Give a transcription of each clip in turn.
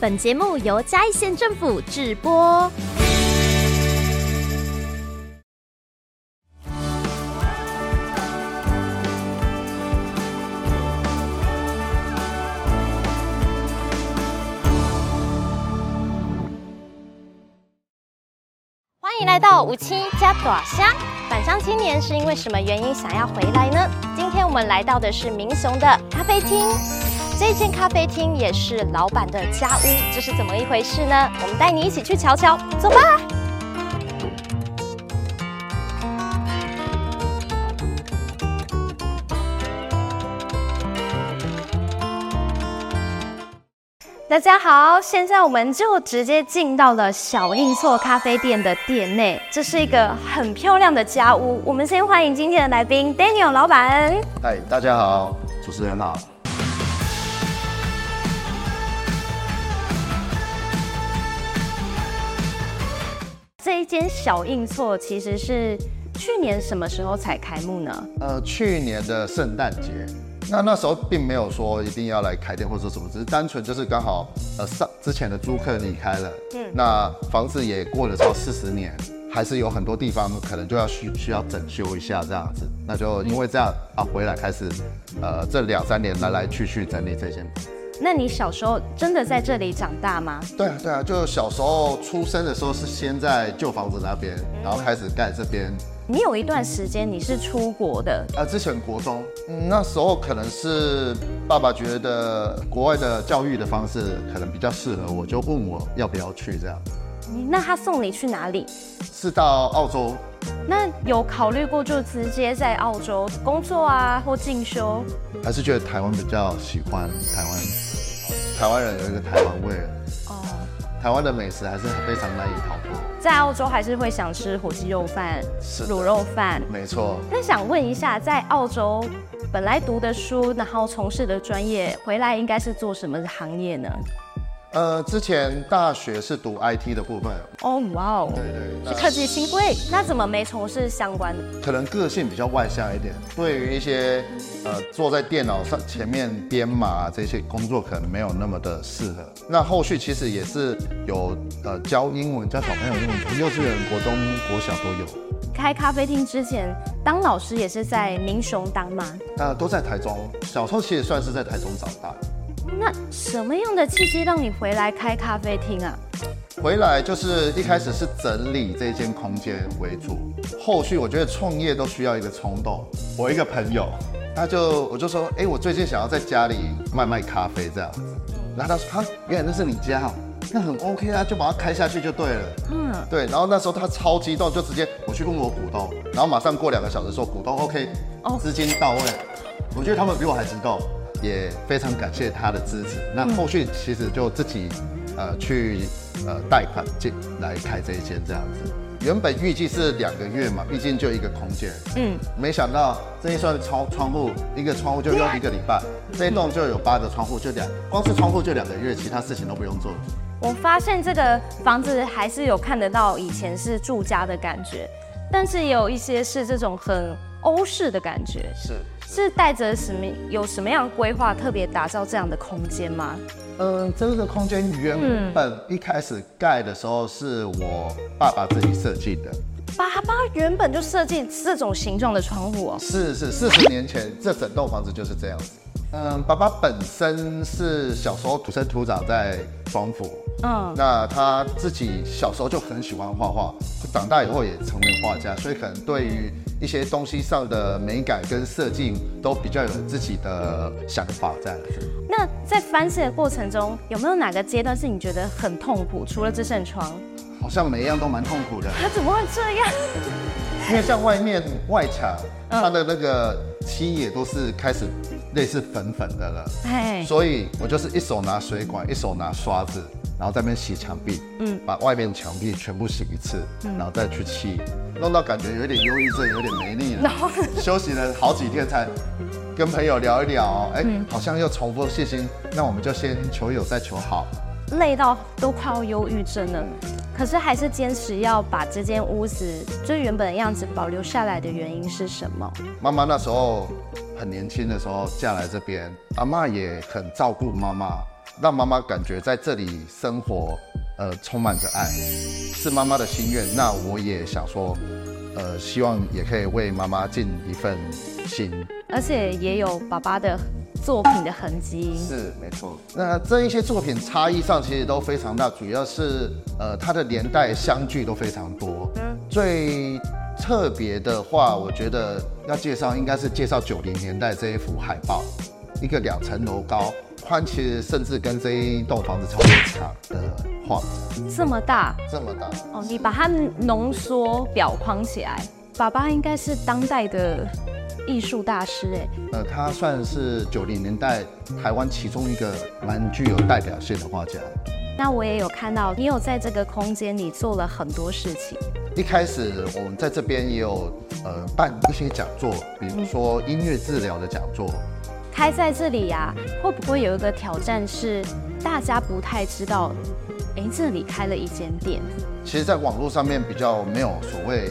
本节目由嘉义县政府制播。欢迎来到五七加大虾。返乡青年是因为什么原因想要回来呢？今天我们来到的是民雄的咖啡厅，这间咖啡厅也是老板的家屋，这是怎么一回事呢？我们带你一起去瞧瞧，走吧。大家好，现在我们就直接进到了小印厝咖啡店的店内，这是一个很漂亮的家屋。我们先欢迎今天的来宾 Daniel 老板。嗨，大家好，主持人好。这一间小印厝其实是去年什么时候才开幕呢？呃，去年的圣诞节。那那时候并没有说一定要来开店或者什么，只是单纯就是刚好呃上之前的租客离开了，嗯，那房子也过了超四十年，还是有很多地方可能就要需需要整修一下这样子，那就因为这样啊回来开始，呃这两三年来来去去整理这间。那你小时候真的在这里长大吗？对啊对啊，就小时候出生的时候是先在旧房子那边，然后开始盖这边。你有一段时间你是出国的啊？之前国中，嗯，那时候可能是爸爸觉得国外的教育的方式可能比较适合我，就问我要不要去这样。那他送你去哪里？是到澳洲。那有考虑过就直接在澳洲工作啊，或进修？还是觉得台湾比较喜欢台湾？台湾人有一个台湾味。哦。台湾的美食还是非常难以逃脱。在澳洲还是会想吃火鸡肉饭、卤肉饭，没错。那想问一下，在澳洲本来读的书，然后从事的专业，回来应该是做什么行业呢？呃，之前大学是读 IT 的部分。哦，哇哦，对对，是科技新贵。那怎么没从事相关的？可能个性比较外向一点，对于一些呃坐在电脑上前面编码这些工作，可能没有那么的适合。那后续其实也是有呃教英文，教小朋友英文，幼稚园、国中、国小都有。开咖啡厅之前，当老师也是在民雄当吗？呃，都在台中。小时候其实算是在台中长大。那什么样的契机让你回来开咖啡厅啊？回来就是一开始是整理这间空间为主，后续我觉得创业都需要一个冲动。我一个朋友，他就我就说，哎、欸，我最近想要在家里卖卖咖啡这样子。然后他说，哈，原来那是你家哦，那很 OK 啊，就把它开下去就对了。嗯，对。然后那时候他超激动，就直接我去问我股东，然后马上过两个小时说股东 OK，资金到位。我觉得他们比我还激动。也非常感谢他的支持。那后续其实就自己呃去呃贷款进来开这一间这样子。原本预计是两个月嘛，毕竟就一个空间。嗯。没想到这一扇窗窗户，一个窗户就用一个礼拜，这一栋就有八个窗户，就两光是窗户就两个月，其他事情都不用做。我发现这个房子还是有看得到以前是住家的感觉，但是也有一些是这种很欧式的感觉。是。是带着什么？有什么样的规划，特别打造这样的空间吗？嗯，这个空间原本一开始盖的时候是我爸爸自己设计的。爸爸原本就设计这种形状的窗户哦。是是，四十年前这整栋房子就是这样子。嗯，爸爸本身是小时候土生土长在双福。嗯，那他自己小时候就很喜欢画画，长大以后也成为画家，所以可能对于。一些东西上的美感跟设计都比较有自己的想法在。那在翻新的过程中，有没有哪个阶段是你觉得很痛苦？除了这扇窗，好像每一样都蛮痛苦的。他怎么会这样？因为像外面外墙，它的那个漆也都是开始类似粉粉的了。哎，所以我就是一手拿水管，一手拿刷子。然后在那边洗墙壁，嗯，把外面墙壁全部洗一次，嗯，然后再去漆，弄到感觉有点忧郁症，有点没力了。然后休息了好几天才跟朋友聊一聊，哎，好像又重复信心，那我们就先求有再求好。累到都快要忧郁症了，可是还是坚持要把这间屋子最原本的样子保留下来的原因是什么？妈妈那时候很年轻的时候嫁来这边，阿妈也很照顾妈妈。让妈妈感觉在这里生活，呃，充满着爱，是妈妈的心愿。那我也想说，呃，希望也可以为妈妈尽一份心，而且也有爸爸的作品的痕迹。是，没错。那这一些作品差异上其实都非常大，主要是呃，它的年代相距都非常多。嗯，最特别的话，我觉得要介绍应该是介绍九零年代这一幅海报，一个两层楼高。宽其实甚至跟这一栋房子差不多长的画，这么大，这么大哦！你把它浓缩裱框起来，爸爸应该是当代的艺术大师哎。呃，他算是九零年代台湾其中一个蛮具有代表性的画家。那我也有看到你有在这个空间里做了很多事情。一开始我们在这边也有呃办一些讲座，比如说音乐治疗的讲座。开在这里呀、啊，会不会有一个挑战是大家不太知道？哎，这里开了一间店。其实，在网络上面比较没有所谓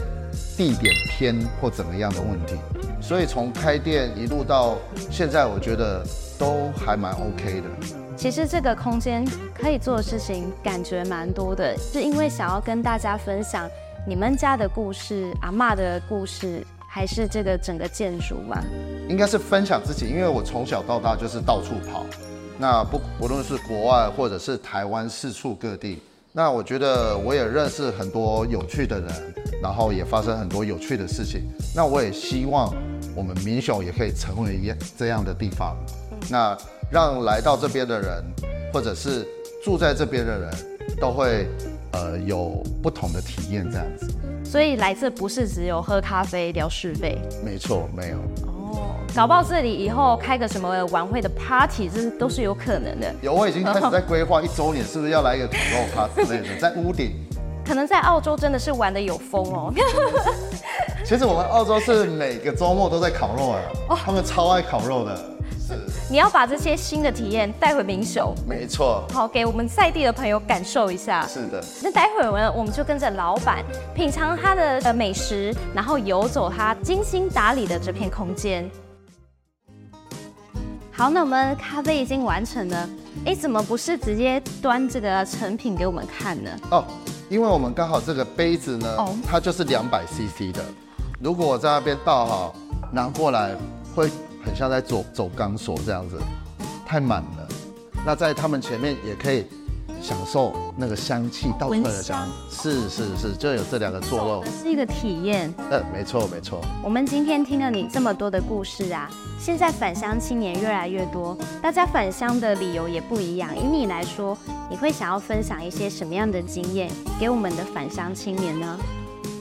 地点偏或怎么样的问题，所以从开店一路到现在，我觉得都还蛮 OK 的。其实这个空间可以做的事情感觉蛮多的，是因为想要跟大家分享你们家的故事、阿妈的故事。还是这个整个建筑吗？应该是分享自己，因为我从小到大就是到处跑，那不不论是国外或者是台湾四处各地，那我觉得我也认识很多有趣的人，然后也发生很多有趣的事情。那我也希望我们民雄也可以成为一这样的地方，那让来到这边的人，或者是住在这边的人都会呃有不同的体验，这样子。所以来这不是只有喝咖啡聊是非，没错，没有哦。搞不好这里以后开个什么晚会的 party，这都是有可能的。有，我已经开始在规划一周年，是不是要来一个烤肉 party 之类的，在屋顶。可能在澳洲真的是玩的有风哦。其实我们澳洲是每个周末都在烤肉啊，哦，他们超爱烤肉的。你要把这些新的体验带回民雄，没错，好给我们在地的朋友感受一下。是的，那待会儿呢，我们就跟着老板品尝他的呃美食，然后游走他精心打理的这片空间。好，那我们咖啡已经完成了，哎，怎么不是直接端这个成品给我们看呢？哦，因为我们刚好这个杯子呢，哦，它就是两百 CC 的，如果我在那边倒好，拿过来会。很像在走走钢索这样子，太满了。那在他们前面也可以享受那个香气倒出来的香，是是是，就有这两个坐落，是一个体验。嗯，没错没错。我们今天听了你这么多的故事啊，现在返乡青年越来越多，大家返乡的理由也不一样。以你来说，你会想要分享一些什么样的经验给我们的返乡青年呢？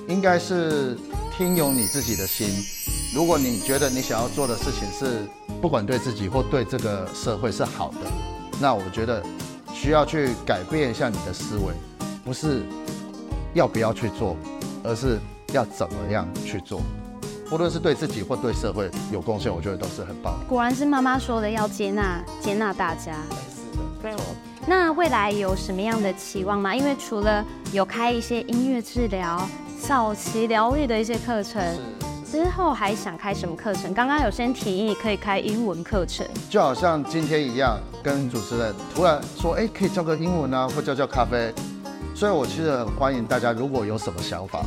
应该是听由你自己的心。如果你觉得你想要做的事情是不管对自己或对这个社会是好的，那我觉得需要去改变一下你的思维，不是要不要去做，而是要怎么样去做。不论是对自己或对社会有贡献，我觉得都是很棒。果然是妈妈说的，要接纳接纳大家。是的，没错。那未来有什么样的期望吗？因为除了有开一些音乐治疗、早期疗愈的一些课程。之后还想开什么课程？刚刚有先提议可以开英文课程，就好像今天一样，跟主持人突然说，哎，可以教个英文啊，或教教咖啡。所以我其实很欢迎大家，如果有什么想法，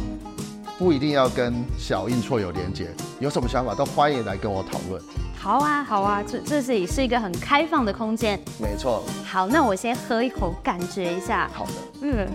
不一定要跟小印错有连接，有什么想法都欢迎来跟我讨论。好啊，好啊，这这里是一个很开放的空间。没错。好，那我先喝一口，感觉一下。好的。嗯。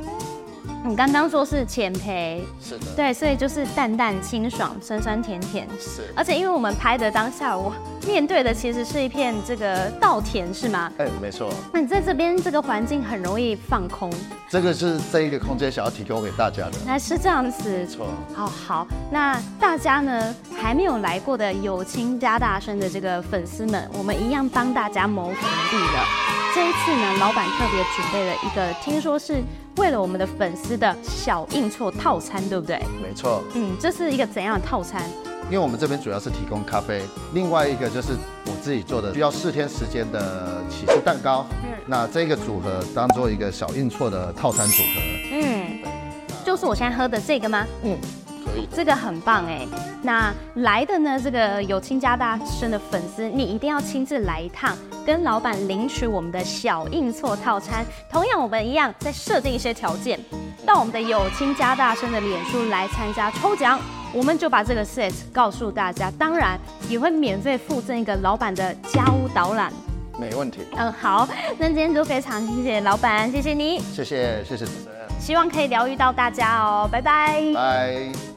你刚刚说是浅焙，是的，对，所以就是淡淡清爽，酸酸甜甜，是。而且因为我们拍的当下，我面对的其实是一片这个稻田，是吗？哎，没错。那你在这边这个环境很容易放空，这个是这一个空间想要提供给大家的。那是这样子，没错。好好，那大家呢还没有来过的有情加大声的这个粉丝们，我们一样帮大家谋福利了。这一次呢，老板特别准备了一个，听说是。为了我们的粉丝的小印错套餐，对不对？没错。嗯，这是一个怎样的套餐？因为我们这边主要是提供咖啡，另外一个就是我自己做的需要四天时间的起司蛋糕。嗯。那这个组合当做一个小印错的套餐组合。嗯。就是我现在喝的这个吗？嗯，可以。这个很棒哎。那来的呢，这个有亲家大生的粉丝，你一定要亲自来一趟，跟老板领取我们的小印错套餐。同样，我们一样再设定一些条件，到我们的有亲家大生的脸书来参加抽奖，我们就把这个 set 告诉大家。当然，也会免费附赠一个老板的家屋导览。没问题。嗯，好，那今天就非常谢谢老板，谢谢你，谢谢谢谢主持人，希望可以疗愈到大家哦，拜拜，拜。